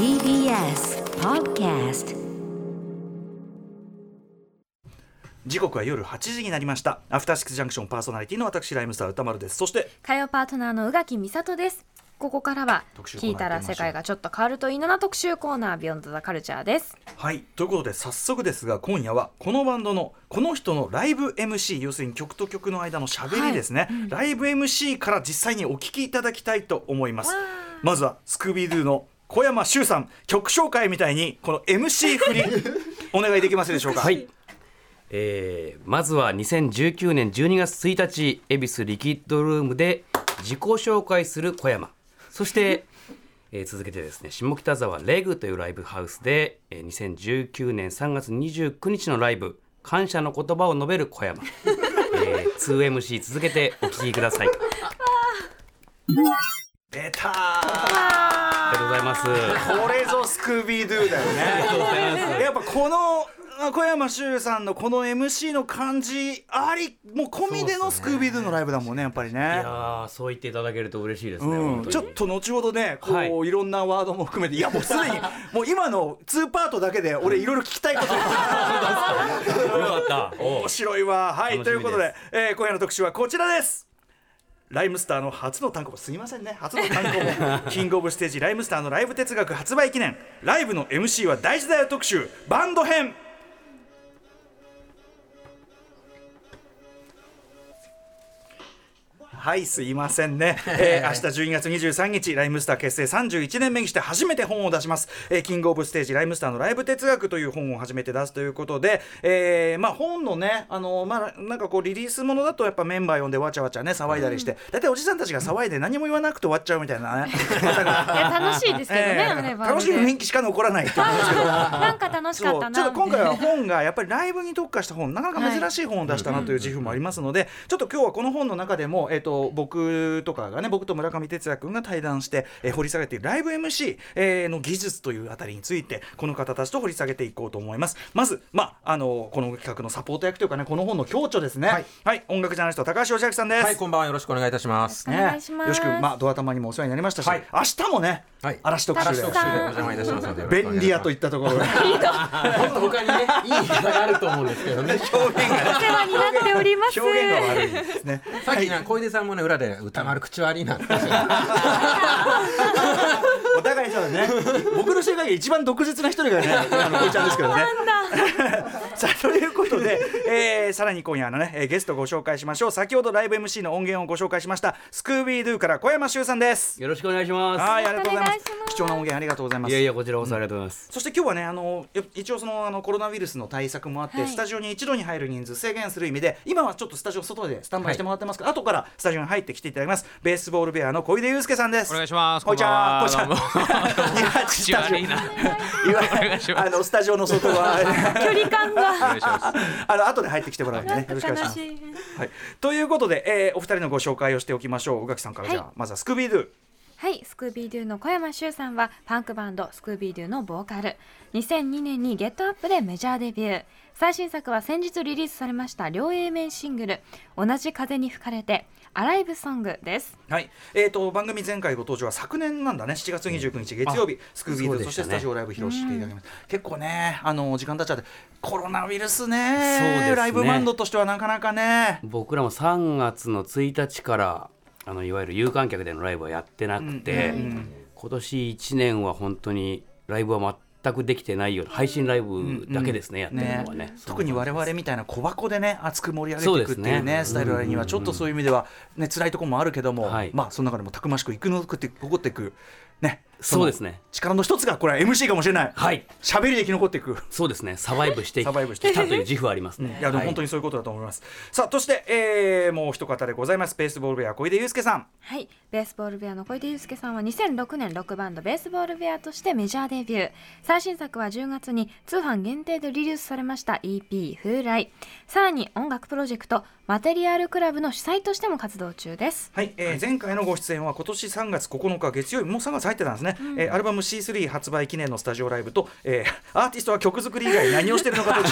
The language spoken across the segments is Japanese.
TBS Podcast 時刻は夜8時になりました。アフターシックスジャンクションパーソナリティの私ライムスター歌丸です。そして火曜パートナーの宇垣美里です。ここからは聞いたら世界がちょっと変わるといいなな特集コーナービヨンドザカルチャーです。はいということで早速ですが今夜はこのバンドのこの人のライブ MC 要するに曲と曲の間のしゃべりですね、ライブ MC から実際にお聞きいただきたいと思います。まずはスクービードゥの小山修さん曲紹介みたいにこの MC 振り お願いできますでしょうか？はい、えーまずは2019年12月1日恵比寿リキッドルームで自己紹介する小山。そして、えー続けてですね下北沢レグというライブハウスで、えー2019年3月29日のライブ感謝の言葉を述べる小山、えー、2MC 続けてお聞きください 出たー。ありがとうございます。これぞスクービードゥだよね。やっぱこのあ小山修さんのこの MC の感じありもう込みでのスクービードゥのライブだもんねやっぱりいね。やーそう言っていただけると嬉しいですね、うん、ちょっと後ほどねこう、はい。い、ろんなワードも含めていやもうすでに もう今の2パートだけで俺いろいろ聞きたいこと よかった。お面白いわ。はいということで、えー今夜の特集はこちらですライムスターの初の単行本。すいませんね。初の単行本。キングオブステージライムスターのライブ哲学発売記念。ライブの MC は大事だよ特集。バンド編。はいすいませんね、えー、明日12月23日ライムスター結成31年目にして初めて本を出します、えーキングオブステージライムスターのライブ哲学という本を初めて出すということで、えーまあ本のねあのまあなんかこうリリースものだとやっぱメンバー呼んでわちゃわちゃね騒いだりして、大体おじさんたちが騒いで何も言わなくて終わっちゃうみたいなね。いや楽しいですけどね、えー楽しい雰囲気しか残らないって思うんですけど。なんか楽しかったなちょっと今回は本がやっぱりライブに特化した本なかなか珍しい本を出したなという自負もありますので、ちょっと今日はこの本の中でも、えー、と僕とかがね僕と村上哲也君が対談して、えー掘り下げているライブ MC、えーの技術というあたりについてこの方たちと掘り下げていこうと思います。まず、まあ、あのこの企画のサポート役というかねこの本の共著ですね。はい、音楽ジャーナリスト高橋義明さんです、はい、こんばんは。よろしくお願いいたします。お願いしますよし君、まあ、ドア玉にもお世話になりましたし、はい。明日もね、はい嵐特集でお邪魔いたしますので。便利屋といったところでもっと他にね、いい言い方があると思うんですけど ね。表現がお世話になっております表現が悪いですね。さっきな小出さんもね裏で歌丸口悪いなって お互いそうだね。僕の世界が一番独舌な一人がね、あのこいちゃんですけどね。さあということで、えーさらに今夜のね、えーゲストをご紹介しましょう。先ほどライブ MC の音源をご紹介しましたスクービードゥから小山修さんです。よろしくお願いしますはい、ありがとうございます貴重な音源ありがとうございます。いやいやこちらこそありがとうございます、そして今日はねあのや一応そのあのコロナウイルスの対策もあって、はいスタジオに一度に入る人数制限する意味で今はちょっとスタジオ外でスタンバイしてもらってますから、後からスタジオに入ってきていただきますベースボールベアの小出祐介さんですお願いします。こんにちはこんばんは口悪いな。いわお願いします。あのスタジオの外側。距離感が。お願いします。あの後で入ってきてもらうんでねよろしくお願い。します。はい、ということで、えーお二人のご紹介をしておきましょう宇垣さんから。じゃあ、はいまずはスクービードゥ。はい、スクービードゥの小山修さんはパンクバンドスクービードゥのボーカル。2002年にゲットアップでメジャーデビュー最新作は先日リリースされました両 A 面シングル「同じ風に吹かれて」アライブソングです。はい、えー、と番組前回ご登場は昨年なんだね。7月29日月曜日、スクービードゥそ,、してスタジオライブ披露していただきます、結構ねあの時間経っちゃってコロナウイルスね。そうですね。ライブバンドとしてはなかなかね。僕らも3月の1日からあのいわゆる有観客でのライブはやってなくて、うん今年1年は本当にライブは全くできてないような配信ライブだけですね、やってるのはね。特に我々みたいな小箱でね熱く盛り上げていくっていうねスタイルにはちょっとそういう意味ではね辛いところもあるけども、はい。まあその中でもたくましく生き残って残っていくねそうですね。の力の一つがこれは MC かもしれない。はい。喋りで生き残っていく。そうですね。サバイブしてきサバイブしてたという自負はありますね、いやでも本当ににそういうことだと思います、さあそして、えーもう一方でございます。ベースボールベア小出祐介さん。はい、ベースボールベアの小出祐介さんは2006年ロックバンドベースボールベアとしてメジャーデビュー。最新作は10月に通販限定でリリースされました EP「風来」さらに音楽プロジェクト「マテリアルクラブの主催としても活動中です。はい、えー前回のご出演は今年3月9日月曜日。もう3月入ってたんですね、えーアルバム C3 発売記念のスタジオライブと、えーアーティストは曲作り以外何をしてるのかと身も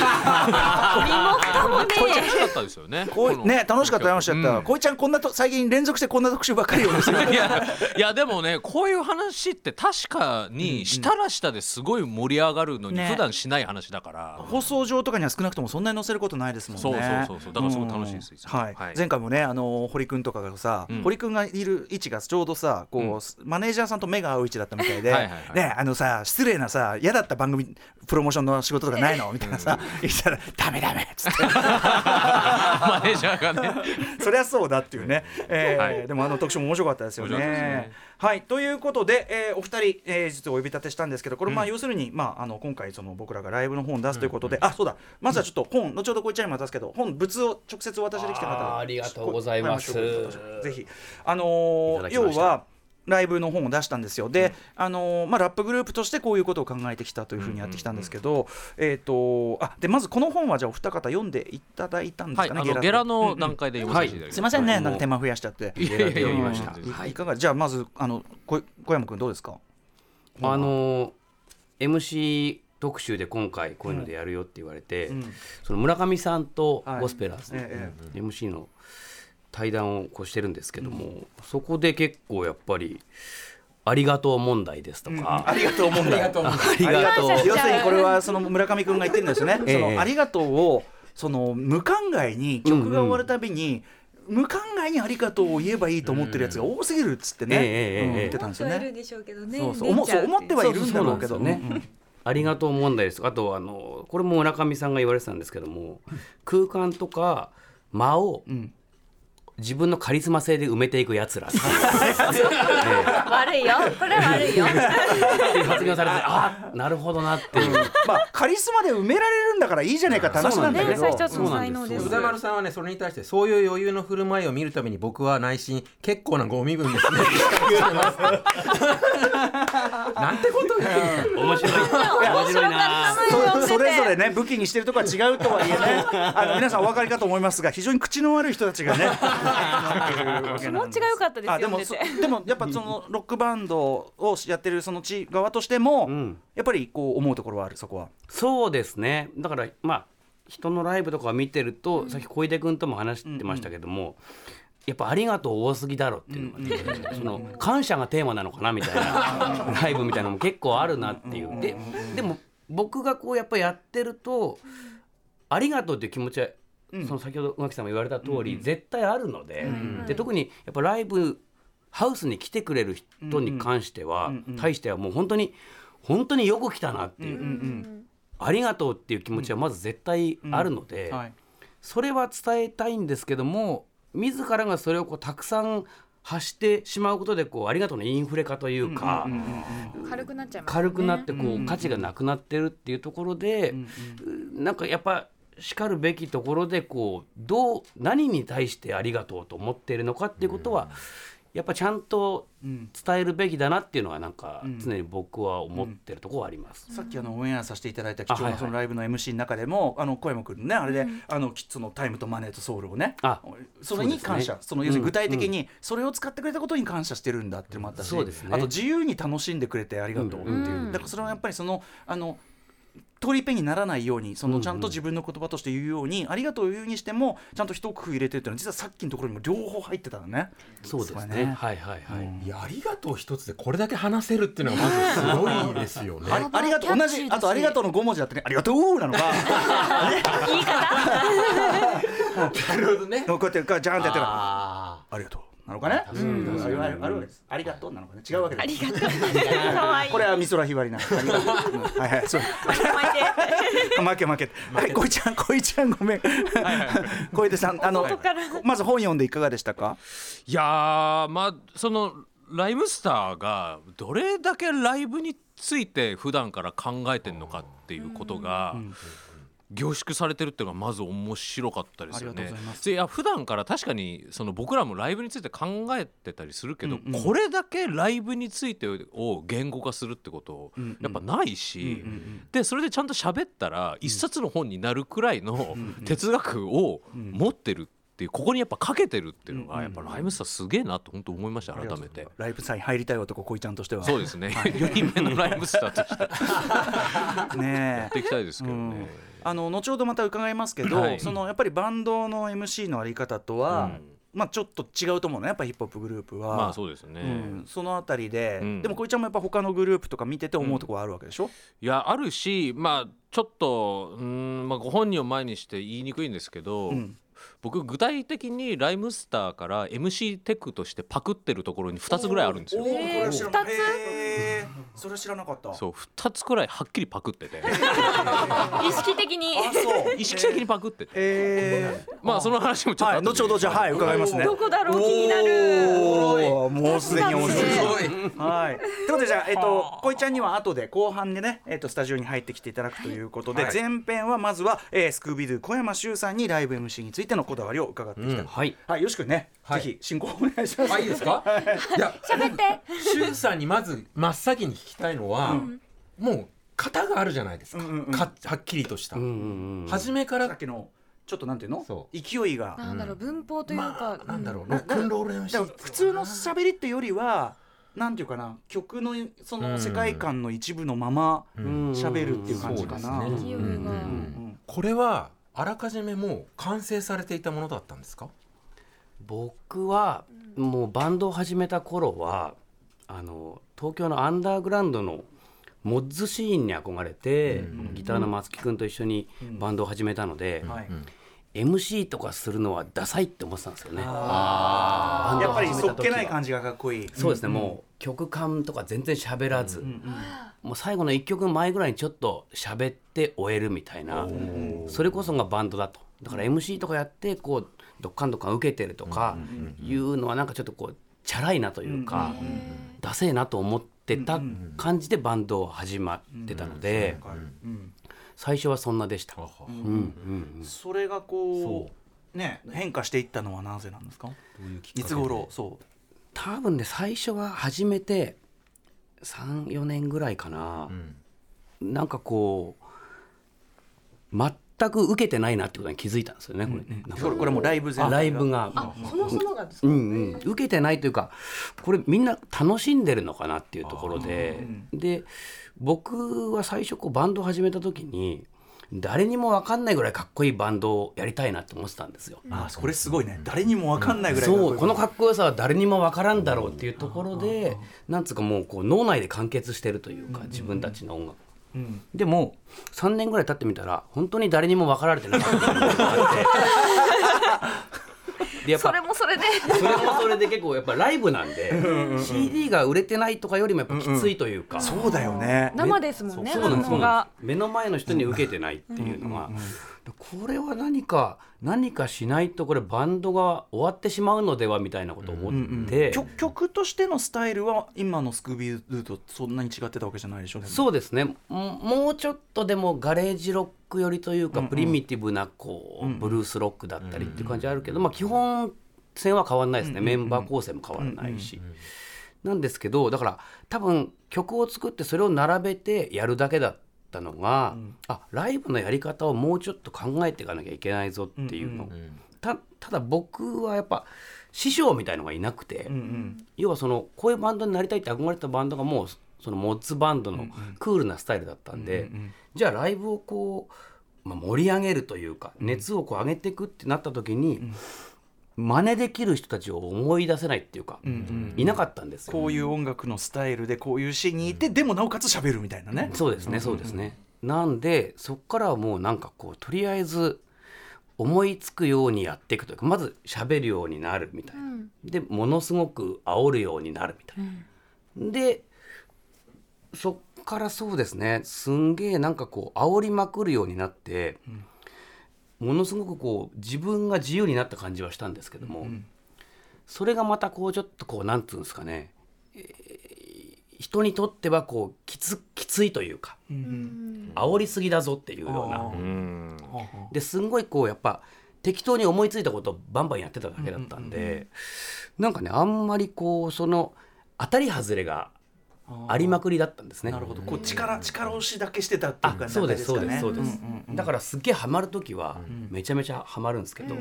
蓋もね。楽しかったですよね。こうね楽しかった楽しかった、うんこいちゃんこんなと最近連続してこんな特集ばっかりをしてる。いやいやでもねこういう話って確かにしたらしたですごい盛り上がるのにね。普段しない話だから、放送上とかには少なくともそんなに載せることないですもんね。そうそうそうそう。だからすごい楽しいですうん。はい。はい。前回もねあの堀君とかがさ、うん。堀君がいる位置がちょうどさこう、マネージャーさんと目が合う位置だったみたいで、ねあのさ失礼なさ嫌だった番組プロモーションの仕事とかないの？みたいなさ、言ったらダメダメっつって。マネージャーがね。そりゃそうだっていうね、えーはい。でもあの特集も面白かったですよね。はい。ということで、えーお二人、えー実はお呼び立てしたんですけどこれまあうん。要するに、まあ、あの今回その僕らがライブの本を出すということで、あそうだ。まずはちょっと本、後ほどこいちゃんにも渡すけど本物を直接お渡しできた方ありがとうございます。こぜひ。あのいー要はライブの本を出したんですよ。で、あのーまあ、ラップグループとしてこういうことを考えてきたというふうにやってきたんですけど、えっ、とあでまずこの本はじゃあお二方読んでいただいたんですかね、はい。あのゲラの段階階で読ませていただきすいませんね、はいなんか手間増やしちゃって。いやいやいや読みました。全然。い。いか。がじゃあまずあのこ小山君どうですか？あの MC 特集で今回こういうのでやるよって言われて、うん。その村上さんとはい。ゴスペラーズ、え MC の対談をこうしてるんですけども、そこで結構やっぱりありがとう問題ですとか、ありがとう問題。ありがとう。要するにこれはその村上君が言ってるんですよね。ええ。そのありがとうをその無考えに曲が終わるたびに。無考えにありがとうを言えばいいと思ってるやつが多すぎるっつってね、うんええ言ってたんですよね。でしょうけどね。そうそう。思そう思ってはいるんだろうけどね。ありがとう問題です。あとあのこれも村上さんが言われてたんですけども空間とか間をうんうん自分のカリスマ性で埋めていくやつら。悪いよ。これは悪いよ。発言をされてあなるほどなっていう。まあカリスマで埋められだからいいじゃないかって話なんだけど。ねそれ一つのそうなんです。才能です。歌丸さんはねそれに対してそういう余裕の振る舞いを見るために僕は内心結構なご身分ですね。なんてこと面白い。面白いな。そそれぞれね武器にしてるとこは違うとはいえね。あの皆さんお分かりかと思いますが非常に口の悪い人たちがね。気持ちが良かったですあでもでもやっぱそのロックバンドをやってるその地側としても、うんやっぱりこう思うところはあるそこは。そうですね。だからまあ人のライブとかを見てると、さっき小出君とも話してましたけども、やっぱありがとう多すぎだろっていうのがね、その感謝がテーマなのかなみたいな ライブみたいなのも結構あるなっていう。ででも僕がこうやっぱやってるとありがとうっていう気持ちは、その先ほど宇垣さんも言われた通り、絶対あるので,、で特にやっぱライブハウスに来てくれる人に関しては、対してはもう本当に本当によく来たなっていう。ありがとうっていう気持ちはまず絶対あるので、はい。それは伝えたいんですけども自らがそれをこうたくさん発してしまうことでこうありがとうのインフレ化というか、軽くなっちゃいます軽くなってこう、価値がなくなってるっていうところで、なんかやっぱしかるべきところでこうどう何に対してありがとうと思っているのかっていうことは、やっぱちゃんと伝えるべきだなっていうのはなんか常に僕は思ってるところはあります。さっきあのオンエアさせていただいた貴重ないそのライブの MC の中でも、あの小山君のねあれで、あのきそのタイムとマネーとソウルをねあそれに感謝。そ,、その要するに具体的にそれを使ってくれたことに感謝してるんだっていうのもあったし、そうですね。あと自由に楽しんでくれてありがとうっていう、うん。だからそれはやっぱりそのあの通りペンにならないようにそのちゃんと自分の言葉として言うように、ありがとうを言うにしてもちゃんと一工夫入れてるっていうのは実はさっきのところにも両方入ってたのね。そうですね。ね。はいはいはい、いやありがとう一つでこれだけ話せるっていうのがまずすごいですよね。ありありがとう同じあとありがとうの5文字だってね。ありがとうなのか。言い方？なるほどね。こうやってガジャーンってやってるあありがとうなのかね？うん、あるあるある。ありがとうなのかね？違うわけです。ありがとう可愛いこれは美空ひばりな。ありがとううんはいはい。そう。負け負け。はい、こいちゃん、こいちゃん、ごめん。小出さん、あの、まず本読んでいかがでしたか？いやーまあそのライムスターがどれだけライブについて普段から考えてるのかっていうことが凝縮されてるっていうのがまず面白かったですよね。いや普段から確かにその僕らもライブについて考えてたりするけど、うんうん。これだけライブについてを言語化するってことやっぱないし、うんうんでそれでちゃんと喋ったら一冊の本になるくらいの哲学を持ってるっっていうここにやっぱかけてるっていうのがやっぱライムスターすげえなと本当思いました改めて。ライブサイン入りたい男こいちゃんとしては。そうですね、4人目のライムスターとして。やねっていきたいですけどね。あの後ほどまた伺いますけど、はい。そのやっぱりバンドの MC のあり方とは、まあちょっと違うと思うねやっぱヒップホップグループは。まあそうですね、うん、そのあたりで、うん。でもこいちゃんもやっぱ他のグループとか見てて思うところあるわけでしょ、いやあるしまあちょっとうーん、まあ、ご本人を前にして言いにくいんですけど、うん僕具体的にライムスターから MC テクとしてパクってるところに2つぐらいあるんですよ。お。ーこれは知らな二つ？へー。それは知らなかった。そう2つくらいはっきりパクってて。意識的に。意識的にパクってて。へー。まあその話もちょっとはい後ほどじゃあはい伺いますね。どこだろう？気になる。もうすでに面白い。すごいはい。ということでじゃあえっとこいちゃんには後で後半でねえっとスタジオに入ってきていただくということで、はい。前編はまずは、えー、スクービードゥ小山修さんにライブ MC についてのこだわりを伺っていきた。い。うんはい。はいよしくんね、はい。ぜひ進行お願いします。あいいですか？いや喋って。シュウさんにまず真っ先に聞きたいのは、もう型があるじゃないですか,、うんうんうん。かはっきりとした、うんうんうん初めからさっきのちょっとなんていうの？そ勢いが。なんだろう文法というまかあなんだろう。なロックンロールだ MC から普通の喋りってよりはな。んていうかな曲のその世界観の一部のままうん。喋るっていう感じかな。ね。勢いが。うん。これはあらかじめもう完成されていたものだったんですか？僕はもうバンドを始めた頃はあの東京のアンダーグラウンドのモッズシーンに憧れて、ギターの松木君と一緒にバンドを始めたので、はい。MC とかするのはダサいって思ってたんですよね。やっぱりそっけないじ感じがかっこいい。そうですね、もう曲感とか全然喋らず、もう最後の1曲前ぐらいにちょっと喋って終えるみたいな。それこそがバンドだと。だから MC とかやってこうどっかんどっかん受けてるとかいうのはなんかちょっとこうチャラいなというか、ダセえなと思ってた感じでバンドを始まってたので、うん最初はそんなでした。うん。うんうんそれがこうね変化していったのはなぜなんですか？いつ頃？そう。多分ね最初は始めて34年ぐらいかな、なんかこう全く受けてないなってことに気づいたんですよねこれ。ね、これこれもうライブ全体ライブが。そもそもがですか？うんうん、受けてないというかこれみんな楽しんでるのかなっていうところで。で僕は最初こうバンドを始めた時に誰にも分かんないぐらいかっこいいバンドをやりたいなって思ってたんですよ。あそれすごいね。誰にもわかんないぐらいかっこいい。そうこのかっこよさは誰にも分からんだろうっていうところでなんつうかもうこう脳内で完結してるというか自分たちの音楽。うん。でも3年ぐらい経ってみたら本当に誰にも分かられてなかったってでやっぱそれもそれで。それもそれで結構やっぱライブなんで CD が売れてないとかよりもやっぱきついというか、そうだよね。生ですもんねそうなんです反応が。目の前の人に受けてないっていうのが、これは何か何かしないとこれバンドが終わってしまうのではみたいなことを思って、曲曲としてのスタイルは今のスクービードゥとそんなに違ってたわけじゃないでしょでもそうですね。ももうちょっとでもガレージロック寄りというか、プリミティブなこう、ブルースロックだったりっていう感じあるけど、まあ、基本線は変わらないですね、メンバー構成も変わらないし。なんですけどだから多分曲を作ってそれを並べてやるだけだったのが、あライブのやり方をもうちょっと考えていかなきゃいけないぞっていうの、たただ僕はやっぱ師匠みたいのがいなくて、うんうん。要はそのこういうバンドになりたいって憧れてたバンドがもうそのモッツバンドのクールなスタイルだったんで、じゃあライブをこう、まあ、盛り上げるというか熱をこう上げていくってなった時に、真似できる人たちを思い出せないっていうか、いなかったんですよ。こういう音楽のスタイルでこういうシーンにいてでもなおかつ喋るみたいなねそうですねそうですね。なんでそこからはもうなんかこうとりあえず思いつくようにやっていくというかまず喋るようになるみたいな。でものすごく煽るようになるみたいな。でそっからそうですねすんげえなんかこう煽りまくるようになって、ものすごくこう自分が自由になった感じはしたんですけども、それがまたこうちょっとこうなんつうんですかね、えー人にとってはこうきつきついというか、煽りすぎだぞっていうような。うん。ですんごいこうやっぱ適当に思いついたことをバンバンやってただけだったんで、なんかねあんまりこうその当たり外れがありまくりだったんですね。なるほど。こう力力押しだけしてたっていうあ感じそうですそうですそうです、んんうん。だからすっげえハマる時はめちゃめちゃハマるんですけど、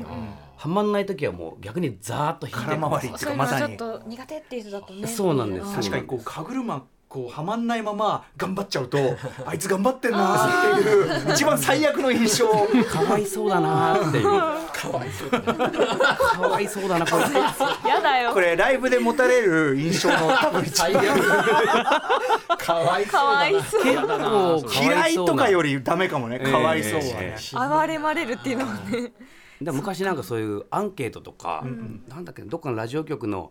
ハマんない時はもう逆にザーッと引いて空回りっかまさに。はちょっと苦手っていう人だとね。そうなんです。確かにこう歯車こうはまんないまま頑張っちゃうと あいつ頑張ってんなっていう一番最悪の印象。かわいそうだなーっていう。かわいそうかわいそうだなこれ。やだよ。これライブで持たれる印象の多分一番。かわいそうかわいそう結構嫌いとかよりりダメかもね。かわいそうはね、暴れまれるっていうのはね昔なんかそういうアンケートとか、なんだっけどっかのラジオ局の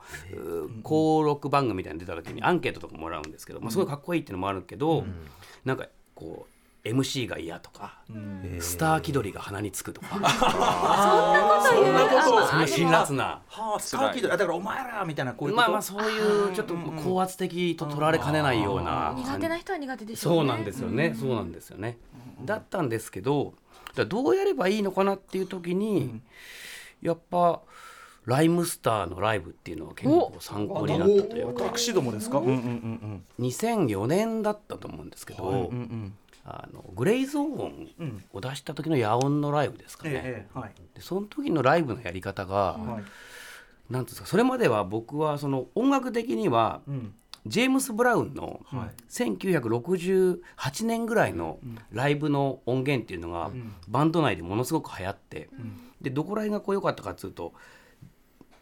登録番組みたいに出た時にアンケートとかもらうんですけど、まあ、すごいかっこいいっていうのもあるけど、なんかこう MC が嫌とか、スター気取りが鼻につくとか、そんなこと言うそんな辛辣な。はあスターキッドだからお前らみたいなこういうこと？まあまあそういうちょっと高圧的と取られかねないような苦手な人は苦手でしょうね。そうなんですよね、そうなんですよね。だったんですけど、じゃあどうやればいいのかなっていう時に、やっぱライムスターのライブっていうのは結構参考になったというか、私どもですか？うんうんうん2004年だったと思うんですけど、うんうんうん。あのグレイゾーンを出した時の野音のライブですかね。ええはい。でその時のライブのやり方が、はい。なんですかそれまでは僕はその音楽的にはうんジェームス・ブラウンのはい。1968年ぐらいのライブの音源っていうのがバンド内でものすごく流行ってでどこら辺がこう良かったかっていうと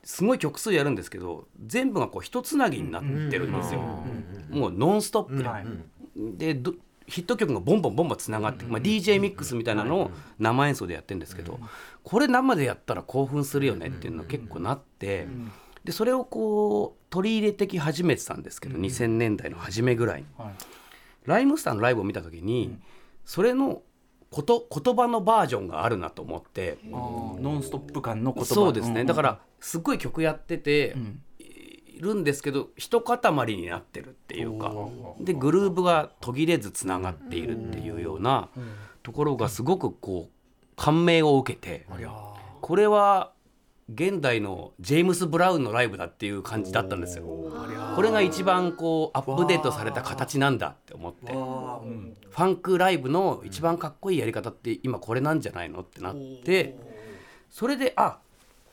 すごい曲数やるんですけど全部がこう一つなぎになってるんですよ。もうノンストップで。はい。でどヒット曲がボンボンボンボンつながって、まあ、DJ ミックスみたいなのを生演奏でやってるんですけど、これ生でやったら興奮するよねっていうのが結構なって、でそれをこう取り入れてき始めてたんですけど、2000年代の初めぐらいに。はい。ライムスターのライブを見た時に、それのこと言葉のバージョンがあるなと思って、ノンストップ感の言葉。そうですね、んだからすっごい曲やってて、ん。いるんですけど一塊になってるっていうか。でグルーブが途切れずつながっているっていうようなところがすごくこう感銘を受けて。これは現代のジェームス・ブラウンのライブだっていう感じだったんですよ。これが一番こうアップデートされた形なんだって思って。うん。ファンクライブの一番かっこいいやり方って今これなんじゃないのってなってそれであ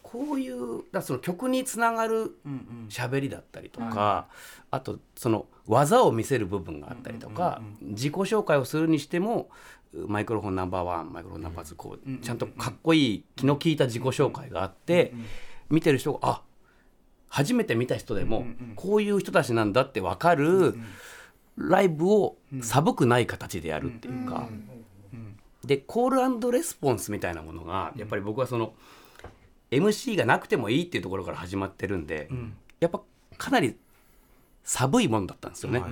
こういうだその曲につながるうんうん。喋りだったりとか、あとその技を見せる部分があったりとか、自己紹介をするにしてもマイクロフォンナンバーワンマイクロフォンナンバーツーこうちゃんとかっこいい気の利いた自己紹介があって、見てる人があ初めて見た人でもこういう人たちなんだって分かるライブを寒くない形でやるっていうか。でコールレスポンスみたいなものがやっぱり僕はその MC がなくてもいいっていうところから始まってるんで、やっぱかなり寒いものだったんですよね。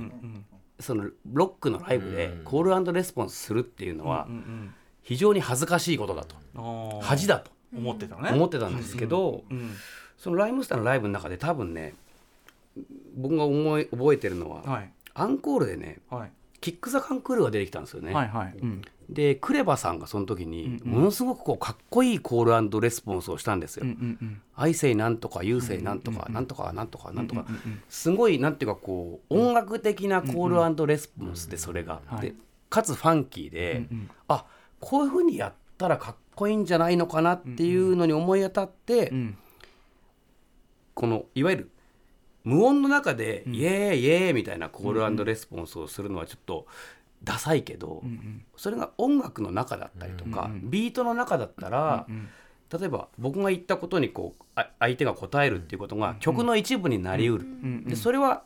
そのロックのライブでコールレスポンスするっていうのは非常に恥ずかしいことだと。恥だと。思ってたね。思ってたんですけど、うんそのライムスターのライブの中で多分ね僕が思い覚えてるのは、はい。アンコールでねはい。キック・ザ・カンクールが出てきたんですよね。でクレバさんがその時にものすごくこうかっこいいコールレスポンスをしたんですよ。愛性なんとか優勢なんとかなんとかなんとかなんとかすごいなんていうかこう音楽的なコールレスポンスでそれが。はい。でかつファンキーであこういうふうにやったらかっこいいんじゃないのかなっていうのに思い当たってうんこのいわゆる無音の中でイエーイイエーイみたいなコールレスポンスをするのはちょっとダサいけどそれが音楽の中だったりとかビートの中だったら例えば僕が言ったことにこうあ相手が答えるっていうことが曲の一部になりうる。でそれは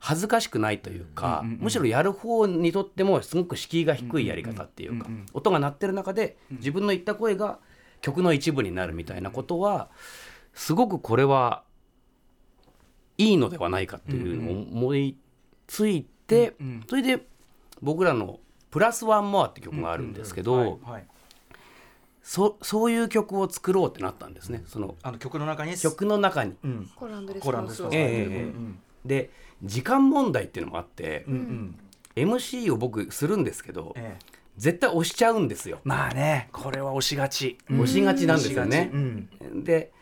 恥ずかしくないというかむしろやる方にとってもすごく敷居が低いやり方っていうか音が鳴ってる中で自分の言った声が曲の一部になるみたいなことはすごくこれはいいのではないかっていうのを思いついてそれで僕らの「プラスワンモア」って曲があるんですけどそそういう曲を作ろうってなったんですね。そのあの曲の中に曲の中に。うん。コランドレスコランドレスポンスで時間問題っていうのもあって、うんうん。MC を僕するんですけどええ。絶対押しちゃうんですよ。まあねこれは押しがち。押しがちなんですよね。うん。で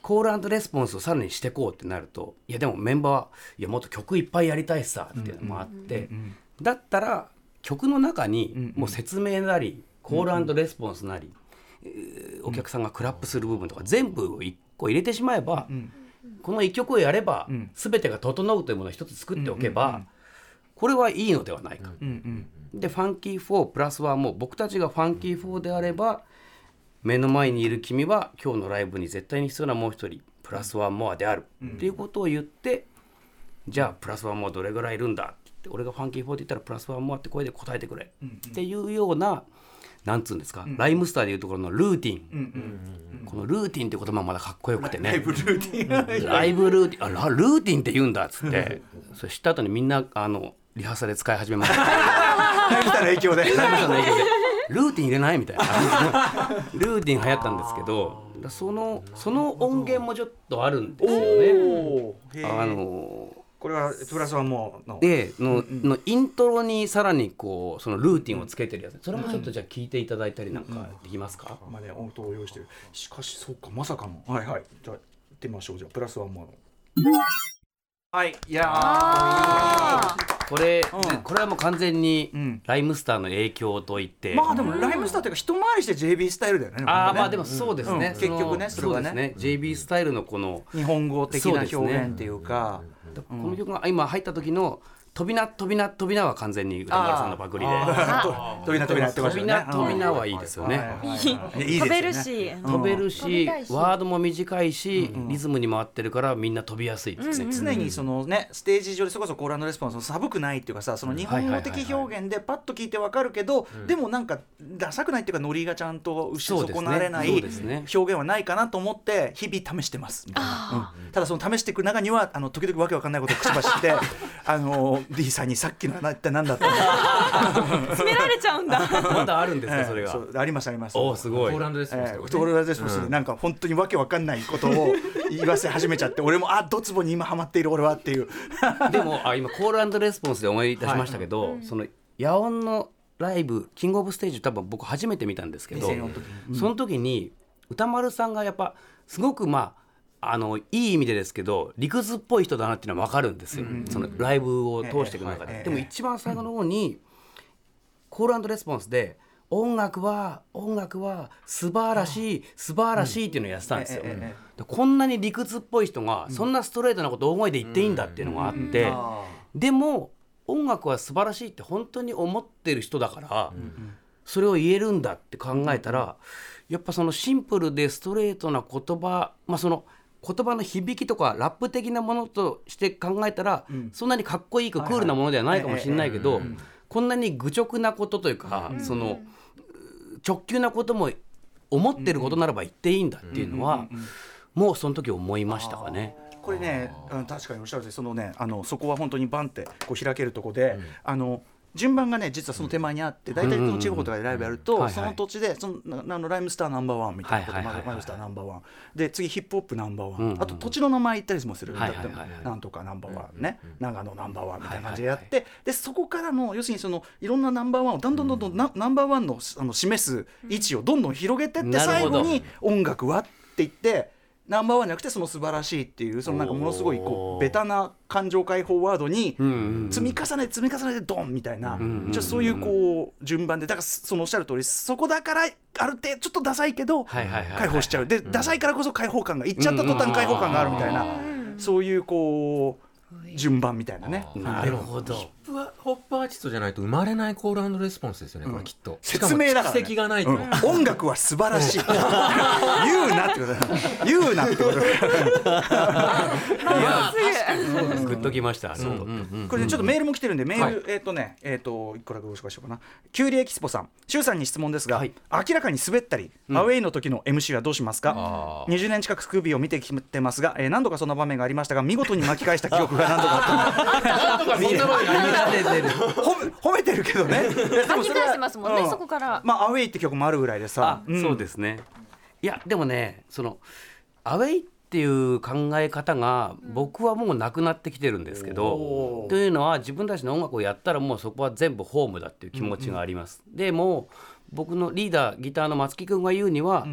コールレスポンスをさらにしていこうってなるといやでもメンバーはいやもっと曲いっぱいやりたいさっていうのもあって、だったら曲の中にもう説明なり、コールレスポンスなり、えーお客さんがクラップする部分とか全部を一個入れてしまえば、この一曲をやれば、全てが整うというものを一つ作っておけば、これはいいのではないか。うんでファンキー4プラスはもう僕たちがファンキー4であれば目の前にいる君は今日のライブに絶対に必要なもう一人プラスワンモアである、っていうことを言ってじゃあプラスワンモアどれぐらいいるんだって俺がファンキー4って言ったらプラスワンモアって声で答えてくれ、っていうようななんつうんですか、ライムスターでいうところのルーティン、このルーティンって言葉もまだかっこよくてね。ライブルーティン。ライブルーティン。あラルーティン。って言うんだっつって。それ知った後にみんなあのリハーサルで使い始めました。ライブスターの影響で。ライブさんの影響で。ルーティン入れないみたいなルーティン流行ったんですけどだそのその音源もちょっとあるんですよね。あのこれはプラスはもうの。でののイントロにさらにこうそのルーティンをつけてるやつ。それもちょっとじゃあ聞いていただいたりなんかできますか、まで音を用意してる。しかしそうかまさかの。はいはい。じゃあ行ってみましょう。じゃあプラスはも。うはいいやあこれ、うん。これはもう完全にうん。ライムスターの影響といって、ーまあでもライムスターというか一回りして JB スタイルだよねああまあでもそうですね、うん。結局ねそそれはね。のそうですね。JB スタイルのこの日本語的な表現っていうかこの曲が今入った時の「飛びな飛びな飛びな」は完全に歌丸さんのパクリで。飛びな飛びなやってま飛びな飛びなはいいですよね。ー飛べるし。飛べるしワードも短いし、リズムに回ってるからみんな飛びやすいですね。常にそのねステージ上でそれこそコールレスポンスの寒くないっていうかさその日本語的表現でパッと聞いてわかるけどでもなんかダサくないっていうかノリがちゃんと後ろ損なわれないそうですね。表現はないかなと思って日々試してます。ただその試していく中にはあの時々わけわかんないことを口走って あの D さんにさっきのは一体何だったの？詰められちゃうんだ。まだあるんですか、それが。ありますありますおおすごい。コー。ルレスポンスえー、とかねトールレスポンスでなんか本当にわけわかんないことを言わせ始めちゃって俺もあドツボに今ハマっている俺はっていう。でもあ今コールレスポンスで思い出しましたけど、その野音のライブキングオブステージ多分僕初めて見たんですけど、2004の時その時に歌丸さんがやっぱすごくまああのいい意味でですけど理屈っぽい人だなっていうのは分かるんですよ、そのライブを通していく中で、ええでも一番最後の方にコールレスポンスで音楽は音楽は素晴らしい素晴らしいっていうのをやってたんですよ、でこんなに理屈っぽい人がそんなストレートなことを大声で言っていいんだっていうのがあって、あでも音楽は素晴らしいって本当に思ってる人だから、それを言えるんだって考えたら、やっぱそのシンプルでストレートな言葉まあその言葉の響きとかラップ的なものとして考えたら、そんなにかっこいいかクールなものではないかもしれないけど、こんなに愚直なことというか、その直球なことも思ってることならば言っていいんだっていうのは、もうその時思いましたかね。これね、うん確かにおっしゃるそのねあのそこは本当にバンってこう開けるとこで、あの順番がね実はその手前にあって大体この地方とかでライブやると、その土地でそのなあのライムスターナンバーワンみたいなこと、ライムスターナンバーワン。で次ヒップホップナンバーワン、あと土地の名前言ったりもする、なんとかナンバーワンね、長野ナンバーワンみたいな感じでやって、でそこからの要するにそのいろんなナンバーワンをどんどんどんどんナナンバーワンのあの示す位置をどんどん広げてって最後に音楽はって言ってナンバーワンじゃなくてその素晴らしいっていうそのなんかものすごいこうベタな感情解放ワードに積み重ねて積み重ねてドンみたいな、んうんちょっとそういうこう順番でだからそのおっしゃる通りそこだからある程度ちょっとダサいけど解放しちゃう。でダサいからこそ解放感がいっちゃった途端解放感があるみたいなそういうこう順番みたいなね。なるほど。ホップはホップアーティストじゃないと生まれないコールレスポンスですよね、これきっと。説明だから、ね、蓄積がないと、うん。音楽は素晴らしい。言うなってことだ。言うなってことだ。グッときました。これねちょっとメールも来てるんでメール、えっ、とねえっ、といくらご紹介しようかな。キュウリエキスポさん。周さんに質問ですが、はい。明らかに滑ったり、アウェイの時の MC はどうしますか？20年近くスクービーを見てきてますが、えー何度かそんな場面がありましたが見事に巻き返した記憶が何度かあった？出てる。褒めてるけどね。でも巻き返してますもんねそこから。まあアウェイって曲もあるぐらいでさ。あ、そうですね。いやでもね、そのアウェイっていう考え方が僕はもうなくなってきてるんですけど、というのは自分たちの音楽をやったらもうそこは全部ホームだっていう気持ちがあります。でも僕のリーダーギターの松木君が言うには、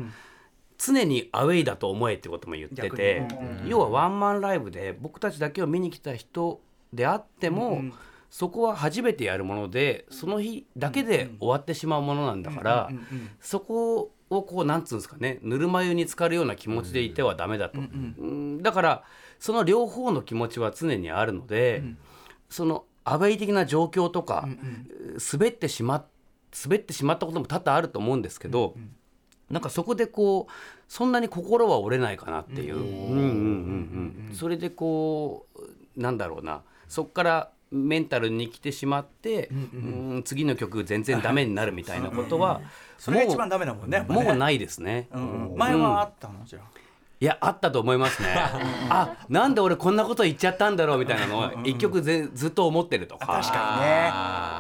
常にアウェイだと思えってことも言ってて、要はワンマンライブで僕たちだけを見に来た人であっても、そこは初めてやるものでその日だけで終わってしまうものなんだから、そこをこうなんつうんですかねぬるま湯に浸かるような気持ちでいてはダメだと、うんだからその両方の気持ちは常にあるので、そのアウェイ的な状況とか、滑ってしま滑ってしまったことも多々あると思うんですけど、なんかそこでこうそんなに心は折れないかなっていう。それでこうなんだろうな。そこからメンタルに来てしまって、うん次の曲全然ダメになるみたいなことはそれが一番ダメだもんねもうないですね。うん前はあったの？じゃあ。いやあったと思いますね。あなんで俺こんなこと言っちゃったんだろうみたいなのを一曲ぜずっと思ってるとか。確かにね。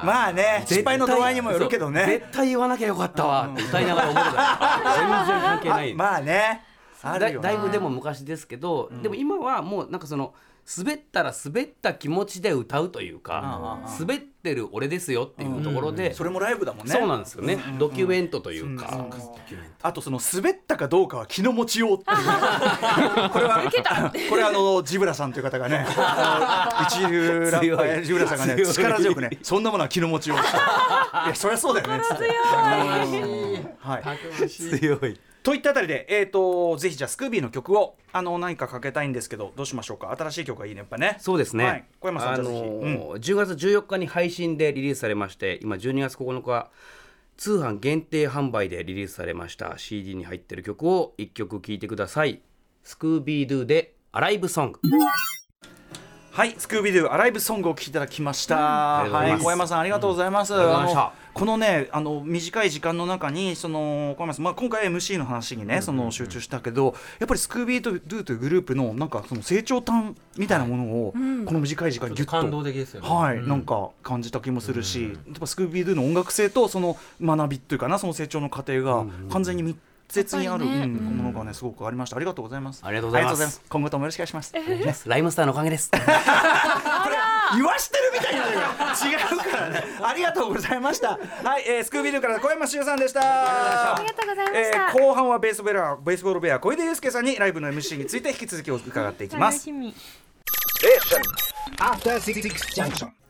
まあね失敗の度合いにもよるけどね。絶対言わなきゃよかったわって歌いながら思うから。全然関係ない。まあねだいぶでも昔ですけど、でも今はもうなんかその滑ったら滑った気持ちで歌うというか、滑ってる俺ですよっていうところで、それもライブだもんね。そうなんですよね、ドキュメントというか、あとその滑ったかどうかは気の持ちようっていう。これは これはあのジブラさんという方がね 一流ラッパージブラさんがね力強くねそんなものは気の持ちよう。いやそりゃそうだよね。つってはい。強い。といったあたりで、えー、とぜひじゃあスクービーの曲をあの何かかけたいんですけどどうしましょうか？新しい曲がいいねやっぱね。そうですね、はい。小山さんあのー10月14日に配信でリリースされまして今12月9日通販限定販売でリリースされました CD に入ってる曲を1曲聴いてください。スクービードゥで「アライブソング」はい、スクービードゥアライブソングを聴いていただきました。はい、小山さんありがとうございます。このね、あの短い時間の中にその小山さん、まあ今回 MC の話にね、その集中したけど、やっぱりスクービードゥというグループのなんかその成長端みたいなものを、この短い時間にギュッと感動的ですよね。はい、うん。なんか感じた気もするし、やっぱスクービードゥの音楽性とその学びというかな、その成長の過程が完全に密接にある、ものがねすごくありました。ありがとうございます。ありがとうございます。ありがとう今後ともよろしくお願いします。ライムスターのおかげです。言わしてるみたいな違うからね。ありがとうございました。はい、えー、スクービールから小山修さんでした。ありがとうございまえした。ー後半はベースベラベースボールベア小出祐介さんにライブの MC について引き続き伺っていきます。楽しみ。After Six Junction.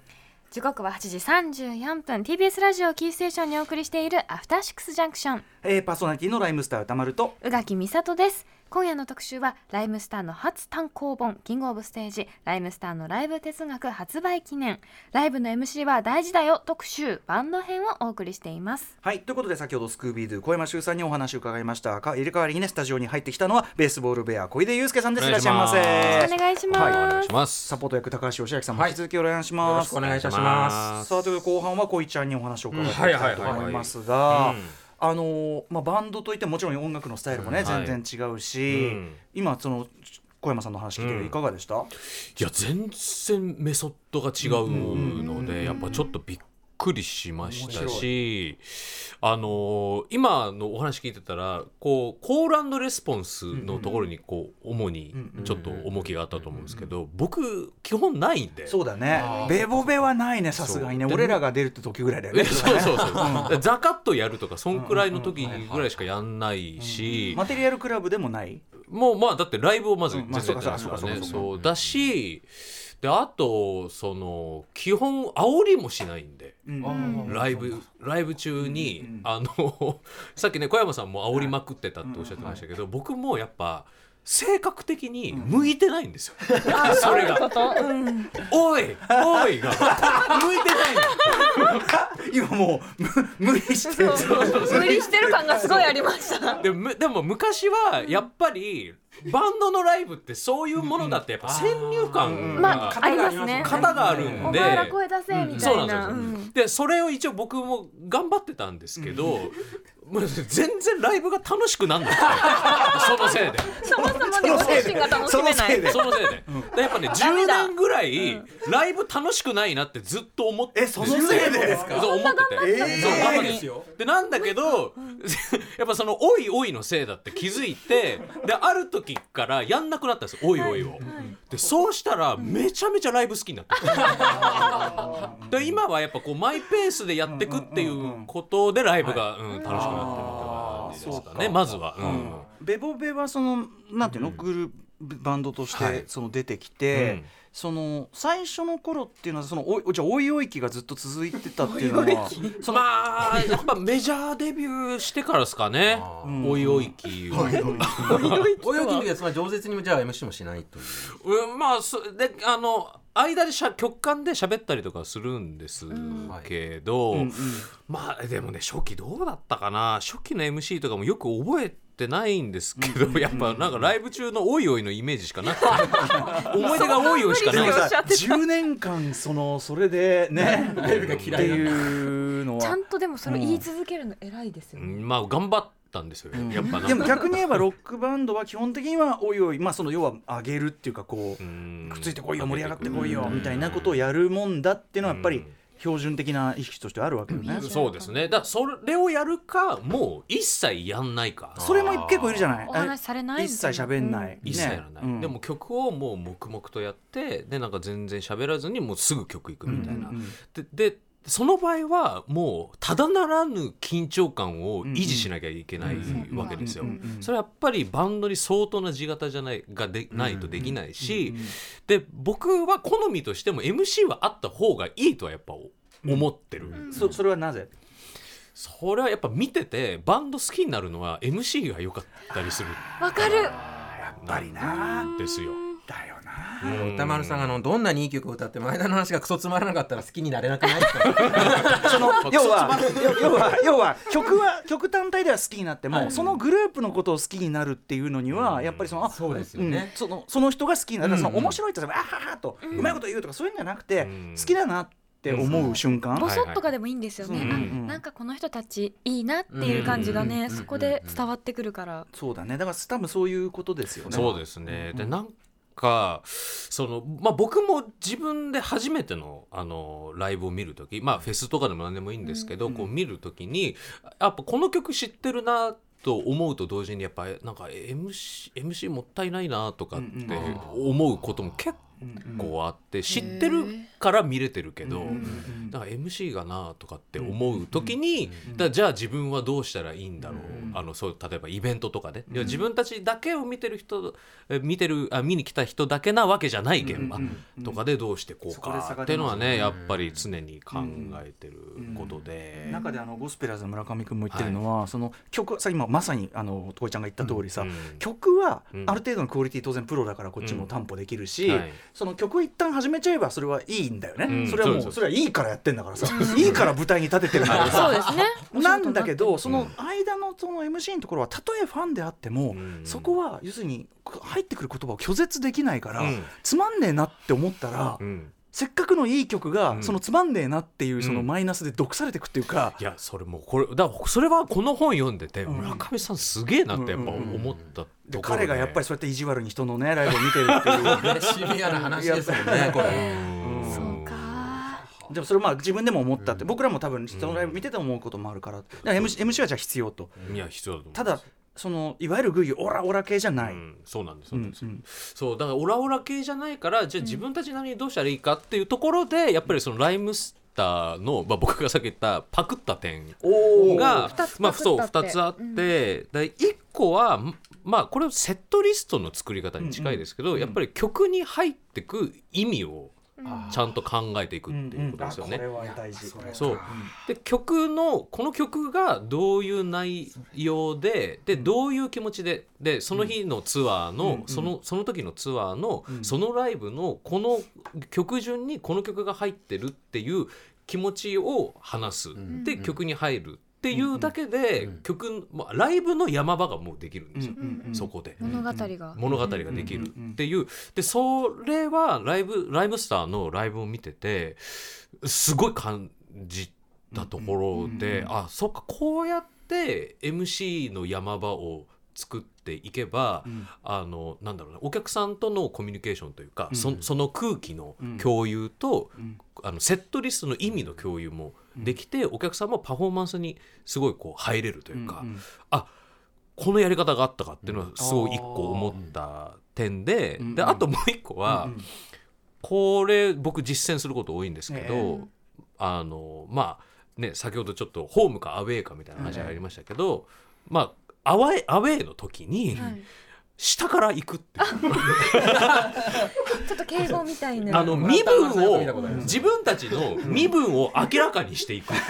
時刻は8時34分。TBS ラジオキーステーションにお送りしているアフターシックスジャンクション。えー、パーソナリティのライムスター歌丸と。宇垣美里です今夜の特集はライムスターの初単行本キングオブステージライムスターのライブ哲学発売記念。ライブの MC は大事だよ特集。バンド編をお送りしています。はいということで先ほどスクービードゥ小山修さんにお話を伺いました。か入れ替わりにねスタジオに入ってきたのはベースボールベア小出祐介さんです。いらっしゃいませお願いします、はいお願いします。サポート役高橋義明さんもはい。引き続きお願いしよます、ろしくお願いいたします。さあという後半は小井ちゃんにお話を伺っていきうんはたいといはい。はい。はい。思い。ますがうんあのーまあ、バンドといってももちろん音楽のスタイルもね、うん全然違うし、うん。今その小山さんの話聞いていかがでした、いや全然メソッドが違うのでやっぱちょっとびっくりしましたしあのー今のお話聞いてたらこうコールレスポンスのところにこう主にちょっと重きがあったと思うんですけど僕基本ないんで。そうだね。ベボベはないねさすがにね。俺らが出るって時ぐらいだよね。えそうそうそう。ザカッとやるとかそんくらいの時ぐらいしかやんないし。マテリアルクラブでもない？もうまあだってライブをまず全然やってますからそうかそうかそうか。ねそう。だしであとその基本煽りもしないんで。うん。ライブライブ中に、あの さっきね小山さんも煽りまくってたっておっしゃってましたけど、僕もやっぱ性格的に向いてないんですよ、それが「おいおい!」が。向いてないの。今もうむ無理して無理してる感がすごいありました。でもでも昔はやっぱりバンドのライブってそういうものだってやっぱ先入観がまあありますね。型があるんで、お前ら声出せみたそういななんですよ、うんでそれを一応僕も頑張ってたんですけど、全然ライブが楽しくなんなくて そのせいで。そもそもでも精神が楽しめない。そのせいで。で。やっぱね10年ぐらいライブ楽しくないなってずっと思ってえそのせいで？ですかそう思ってて、ですよ。でなんだけどやっぱその「おいおい」のせいだって気づいてである時からやんなくなったんですよ「おいおい」を。でそうしたらめちゃめちゃライブ好きになった で今はやっぱこうマイペースでやってくっていうことでライブが、うん、楽しくなってるみたいな。じですかねまずは。ううん。んベボベはそのなんていうの、グループバンドとしはい。てその出てきて、うん。その最初の頃っていうのはそのおじゃあおいおい期がずっと続いてたっていうのはそのまあやっぱメジャーデビューしてからですかね。おいおいきは。およぎのやつは饒舌にもじゃあ MC もしないという。うんまあそであの間でしゃ曲間で喋ったりとかするんですけど、うん。うんまあでもね初期どうだったかな。初期の MC とかもよく覚えてないんですけど、やっぱなんかライブ中のおいおいのイメージしかなくて。思い出がおいおいしかない。でもさおっしゃってた。10年間そのそれでねライブが嫌いっていうのはちゃんとでもそれ言い続けるの偉いですよね。うん。まあ頑張ったんですよ、やっぱでも逆に言えばロックバンドは基本的にはおいおいまあその要は上げるっていうかこううん。くっついてこいよ盛り上がってこいよみたいなことをやるもんだっていうのはやっぱり標準的な意識としてあるわけよね。そうですね。だそれをやるかもう一切やんないか。それも結構いるじゃない？お話しされない一切喋んない、一切やらない、でも曲をもう黙々とやってでなんか全然喋らずにもうすぐ曲いくみたいな、ででその場合はもうただならぬ緊張感を維持しなきゃいけないわけですよ。それはやっぱりバンドに相当な地形じゃないがでないとできないし、で僕は好みとしても MC はあった方がいいとはやっぱ思ってる。そそれはなぜ？それはやっぱ見ててバンド好きになるのは MC が良かったりするわかる。やっぱりなですよ。だよな歌丸さんがあのどんなにいい曲を歌って前田の話がクソつまらなかったら好きになれなくない その要は要要は要は曲は曲単体では好きになっても、そのグループのことを好きになるっていうのには、やっぱりそのあそうですよね。うん。そのその人が好きになる、うん。その面白いってあははと、うまいこと言うとかそういうんじゃなくて、ん。好きだなって思う瞬間、ボソッとかでもいいんですよね。はいはいうんあなんかこの人たちいいなっていう感じがね、うん。そこで伝わってくるから。そうだね。だから多分そういうことですよね。そうですね。でなんかそのまあ僕も自分で初めてのあのライブを見る時まあフェスとかでも何でもいいんですけど、こう見る時にやっぱこの曲知ってるなと思うと同時にやっぱなんか MC, MC もったいないなとかって思うことも結構あって知ってるから見れてるけど。だから MC がなとかって思う時に、だじゃあ自分はどうしたらいいんだろう、あのそう例えばイベントとかで、いや自分たちだけを見てる人え見てるあ見に来た人だけなわけじゃない現場とかでどうしてこうかがっていうのはね出やっぱり常に考えてることで。中であのゴスペラーズの村上君も言ってるのは、その曲さ今まさにあのトイちゃんが言った通りさ、うん曲はうん。ある程度のクオリティ当然プロだからこっちも担保できるし、その曲一旦始めちゃえばそれはいいんだよね、うん。それはもうそれはいいからやってんだからさ、いいから舞台に立ててるんだからさ。そうですね。なんだけどその間のその MC のところはたとえファンであっても、ん。そこは要するに入ってくる言葉を拒絶できないから、うん。つまんねえなって思ったら、うんせっかくのいい曲が、うん。そのつまんねえなっていうそのマイナスで毒されていくっていうか、いやそれもうこれだそれはこの本読んでて、ん。村上さんすげえなってやっぱ思ったでところで彼がやっぱりそうやって意地悪に人のね ライブを見てるっていう。シビアな話ですもん ね。これ。そうか。でもそれまあ自分でも思ったって、僕らも多分人のライブ見てて思うこともあるからだから MC, MC はじゃあ必要と。いや必要だと思うただそのいわゆるグイオラオラ系じゃない、うん、そうなんですそうなんです、うんうん。そうだからオラオラ系じゃないからじゃあ自分たちなりにどうしたらいいかっていうところでやっぱりそのライムスターの、まあ、僕がさっき言ったパクった点おがまあ、そうパクったって2つあって、で1個はまあこれセットリストの作り方に近いですけど、やっぱり曲に入ってく意味をちゃんと考えていくっていうことですよね。そう。で曲のこの曲がどういう内容ででどういう気持ちででその日のツアーの、そのその時のツアーの、そのライブのこの曲順にこの曲が入ってるっていう気持ちを話す、で曲に入るっていうだけで、曲まあライブの山場がもうできるんですよ、そこで。物語が。物語ができる。っていうでそれはライブライブスターのライブを見ててすごい感じたところで、あそっかこうやって MC の山場を作っていけば、あのなんだろうなお客さんとのコミュニケーションというか、そその空気の共有と、あのセットリストの意味の共有もできて、お客さんもパフォーマンスにすごいこう入れるというか、あこのやり方があったかっていうのはすごい一個思った点で,、であともう一個は、これ僕実践すること多いんですけど、あのまあね先ほどちょっとホームかアウェーかみたいな話がありましたけど、まあアウェーアウェーの時に、はい下から行くっていう。ちょっと敬語みたいな。あの身分を自分たちの身分を明らかにしていく。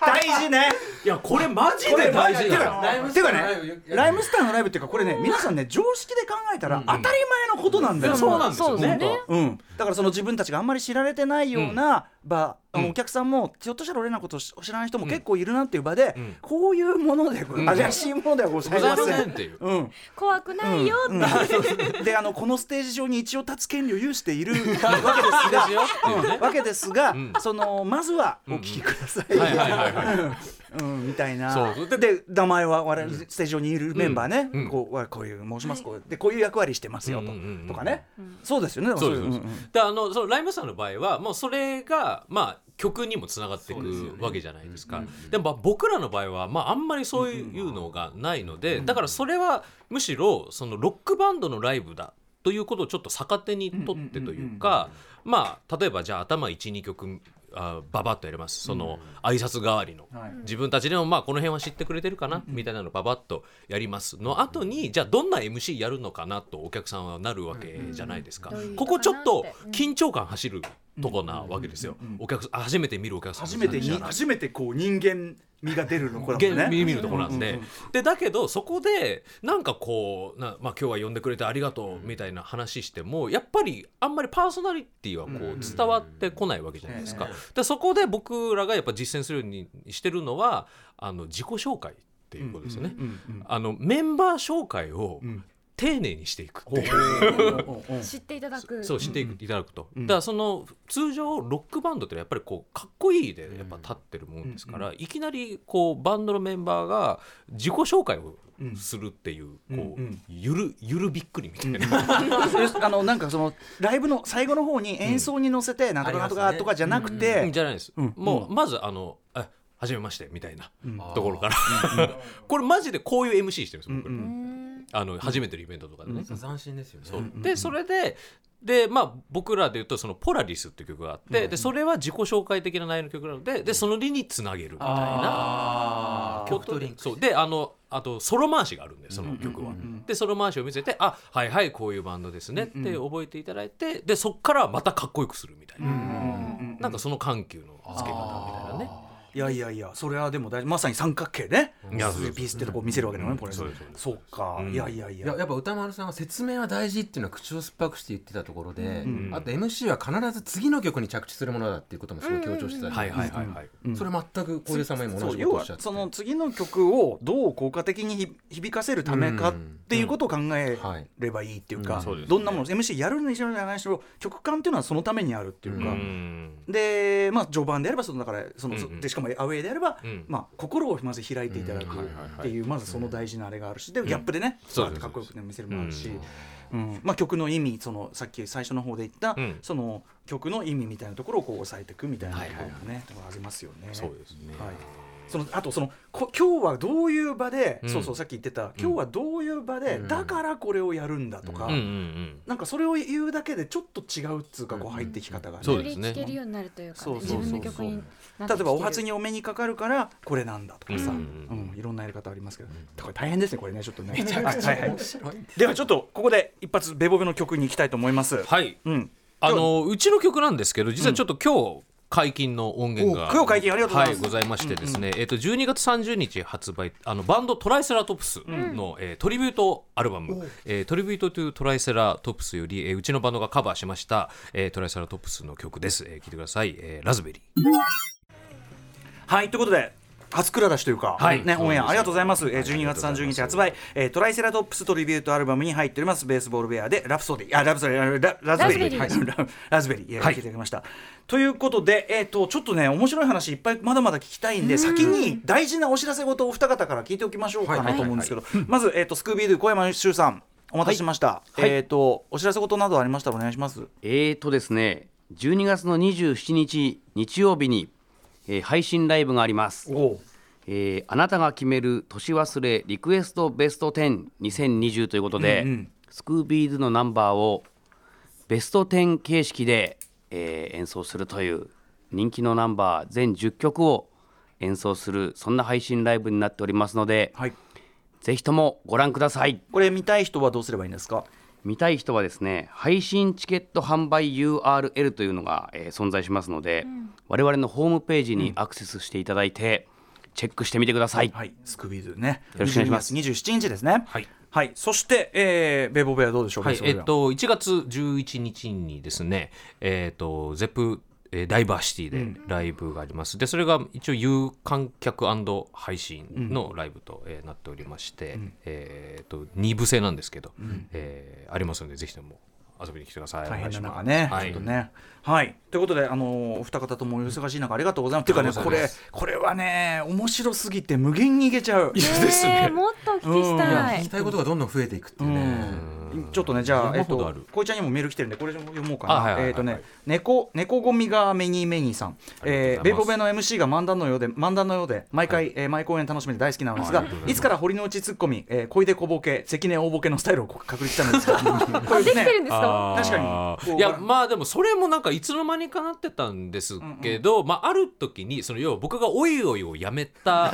大事ね。いやこれマジで大事だよ。ライブていうかねライムスターのライブっていうかこれね皆さんね常識で考えたら当たり前のことなんだよ、そうなんですよね。そうですね。うん、だからその自分たちがあんまり知られてないような場、お客さんもひょっとしたら俺らのことを知らない人も結構いるなっていう場で、ん。こういうもので、怪しいものではございません。っていう。うん怖くないよって、うん。であのこのステージ上に一応立つ権利を有しているわけですですよ。っていうねが、わけですが、ん。そのまずはお聞きください。うん、みたいな。で名前は我々ステージ上にいるメンバーね、うん。こうわこういう申します、こうでこういう役割してますよと,、うんうんうんうん。とかね、そうですよね。そうですそうですんん。であのそのライムさんの場合はもうそれがまあ曲にもつながっていくわけじゃないですか。でもまあ僕らの場合はまああんまりそういうのがないのでだからそれはむしろそのロックバンドのライブだということをちょっと逆手にとってというかまあ例えばじゃあ頭12曲あババッとやります。その挨拶代わりの。はい。自分たちでもまあこの辺は知ってくれてるかなみたいなのババッとやりますの。後にじゃあどんな MC やるのかなとお客さんはなるわけじゃないですか。どういうここちょっとうん。緊張感走るとこなわけですよ。お客さん初めて見るお客さん初めて初めてこう人間味が出るのこれもね。現見るところなんで,、でだけどそこでなんかこうな、まあ、今日は呼んでくれてありがとうみたいな話してもやっぱりあんまりパーソナリティはこう伝わってこないわけじゃないですか。でそこで僕らがやっぱ実践するようにしてるのはあの自己紹介っていうことですよね。あのメンバー紹介をん丁寧にしていくっていう。知っていただく。そう知っていただくと、だからその通常ロックバンドってやっぱりこうかっこいいでやっぱ立ってるもんですから、いきなりこうバンドのメンバーが自己紹介をするっていう、こう、うん。ゆるゆるびっくりみたいな、あのなんかそのライブの最後の方に演奏に乗せてなんとかなんとかとかじゃなくて、じゃないです、うん。もうまずあの「あはじめまして」みたいなところから、これマジでこういう MC してるんですよ、僕。らうんあの初めてのイベントとかでね。斬新ですよね。そう。でそれでで、まあ、僕らでいうとその「ポラリス」っていう曲があって、でそれは自己紹介的な内容の曲なのででその理につなげるみたいな曲とリンク。そう。であのあとソロ回しがあるんでその曲は。でソロ回しを見せて「あはいはいこういうバンドですね」って覚えていただいてでそっからまたかっこよくするみたいな、なんかその緩急のつけ方みたいなね。いやいやいやそれはでも大事。まさに三角形ね。ピースってとこ見せるわけだよねこれそうか、いやいやいや。いややっぱ歌丸さんは説明は大事っていうのは口を酸っぱくして言ってたところで、あと MC は必ず次の曲に着地するものだっていうこともすごい強調してた。じゃはない。それ全く小出様にも同じことをおっしゃって。その次の曲をどう効果的にひ響かせるためかっていうことを考えればいいっていうか、どんなもの MC やるにしろやらないにしろ曲感っていうのはそのためにあるっていうか、うん。でまあ序盤であればそのだからその、でしかもアウェーであれば、うん。まあ心をまず開いていただくっていうまずその大事なあれがあるしでギャップでね、そうです。そうやってかっこよくね見せるのもあるし、うん。うん。まあ、曲の意味そのさっき最初の方で言った、うん。その曲の意味みたいなところをこう抑えていくみたいなとこはいはい。はいろもね、ありますよね。そうですね。はい。そのあとそのこ今日はどういう場で、うん。そうそうさっき言ってた今日はどういう場で、うん。だからこれをやるんだとか、うんうんうん。なんかそれを言うだけでちょっと違うっつうかこう入ってき方がね、そうですね。より聴けるようになるというか、ね、そうそうそうそう。自分の曲に例えばお初にお目にかかるからこれなんだとかさ、ううんんいろんなやり方ありますけど、これ大変ですねこれねちょっとね。はいはいはい。白いではちょっとここで一発ベボベの曲に行きたいと思います。はい。うん、あのうちの曲なんですけど実はちょっと今日解禁の音源がお今日解禁ありがとうございます。はございましてですね、えっ、と12月30日発売あのバンドトライセラトプスの、えートリビュートアルバム、えー Tribute to トライセラトプスより、えーうちのバンドがカバーしました、えートライセラトプスの曲です、えー聞いてください、えーラズベリーはいということで初蔵出しというか、はい。ね、オンエアありがとうございます。えー12月30日発売、えートライセラトップストリビュートアルバムに入っております、ベースボールベアで、ラプソディ、あ、ラプソディ、あララズベリー、ラズベはいララズベリー、えー聞いていただきました。ということで、えっ、と、ちょっとね、面白い話いっぱいまだまだ聞きたいんで、先に大事なお知らせ事をお二方から聞いておきましょうかなと思うんですけど、まず、えっ、と、スクービードゥ小山修さん、お待たせしました。はい。えっ、と、お知らせ事などありましたらお願いします。えーとですね12月の27日日曜日に、えー配信ライブがあります、おえーあなたが決める年忘れリクエストベスト102020ということで、うんうん。スクービーズのナンバーをベスト10形式で、えー演奏するという人気のナンバー全10曲を演奏するそんな配信ライブになっておりますので、はい。ぜひともご覧ください。これ見たい人はどうすればいいんですか？見たい人はですね配信チケット販売 URL というのが、えー存在しますので、我々のホームページにアクセスしていただいて、チェックしてみてください、はい。スクービードゥね。よろしくお願いします。22月27日ですね。はい。はい。そして、えー、ベボベはどうでしょうか、はい、えっと1月11日にですね、えっとゼップえーダイバーシティでライブがあります、でそれが一応有観客配信のライブと、えーなっておりまして、えっと2部制なんですけど、えーありますのでぜひとも遊びに来てください。大変な中ね、はい。とね。はい、ということで、あのーお二方ともお忙しい中、ありがとうございます。っていうかね、これ、これはね、面白すぎて無限にいけちゃう。ですね。えーもっとお聞きしたい。聞きたいことがどんどん増えていくっていうね。ちょっとね、じゃあ、えっとこいちゃんにもメール来てるんで、これ読もうかな。あはいはいはいえっとね、猫、猫ゴミがメニーメニーさん。えー、ベボベの MC が漫談のようで、漫談のようで、毎回、えー毎公演楽しみで大好きなのですが。いつから堀之内ツッコミ、えー、小出小ボケ、関根大ボケのスタイルを確立したんですか。これできてるんね。ですか？確かにいやまあでもそれもなんかいつの間にかなってたんですけど、まあある時にその要は僕が「おいおい」をやめた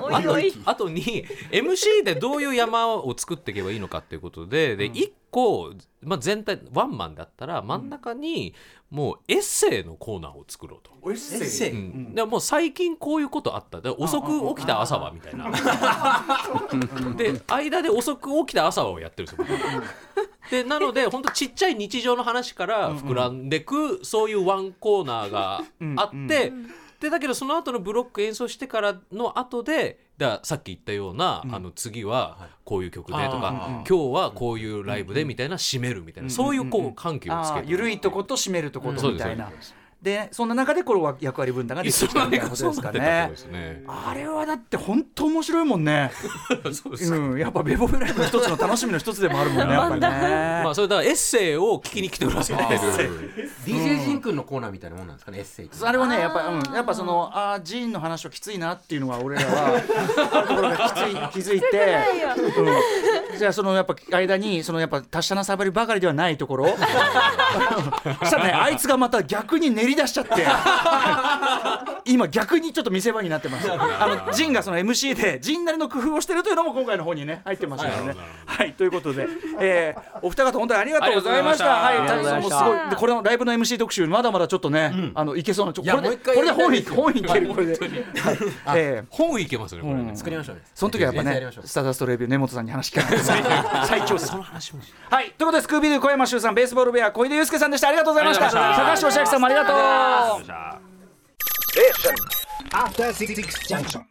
おいおい後に MC でどういう山を作っていけばいいのかっていうことでで1個、まあ、全体ワンマンだったら真ん中にもうエッセイのコーナーを作ろうと。エッセイ？うん。でもう最近こういうことあった。で遅く起きた朝はみたいな。で間で遅く起きた朝はをやってるんですよ。僕。でなので本当ちっちゃい日常の話から膨らんでくそういうワンコーナーがあってでだけどその後のブロック演奏してからの後でださっき言ったような、あの次はこういう曲でとか、今日はこういうライブでみたいな締めるみたいな、そういうこう緩急をつけて緩いとこと締めるとこうんとみたいな。そうです。でそんな中でこれは役割分担ができてきたみたいなことですかね。ねあれはだって本当面白いもんね。そうですうん、やっぱベボベライブの一つの楽しみの一つでもあるもんね。やっぱりね。まあそれだからエッセイを聞きに来てくださいっていう DJ ジン君のコーナーみたいなもんなんですかねエッセイあれはねやっぱうんやっぱそのあージーンの話はきついなっていうのが俺らはところがきつい気づいて、うん、じゃあそのやっぱ間にそのやっぱ達者なサバリばかりではないところ。そしたらねあいつがまた逆に練り出しちゃって。今逆にちょっと見せ場になってます。あのジンがその MC でジンなりの工夫をしてるというのも今回の方にね入ってましたからね。はい。ということで、えーお二方本当にありがとうございました。ありがとうございました。はいもうすごいでこれのライブの MC 特集まだまだちょっとね、あのいけそうなちょこれでこれで本い本いけるこれで、はい。えー。本いけますよねこれね、作りましょうね。その時はやっぱねスターダストレビュー根本さんに話聞かない。と最強です。はい。ということでスクービードゥ小山修さんベースボールベア小出祐介さんでした。ありがとうございました。高橋義明さんもありがとう After Six Junction.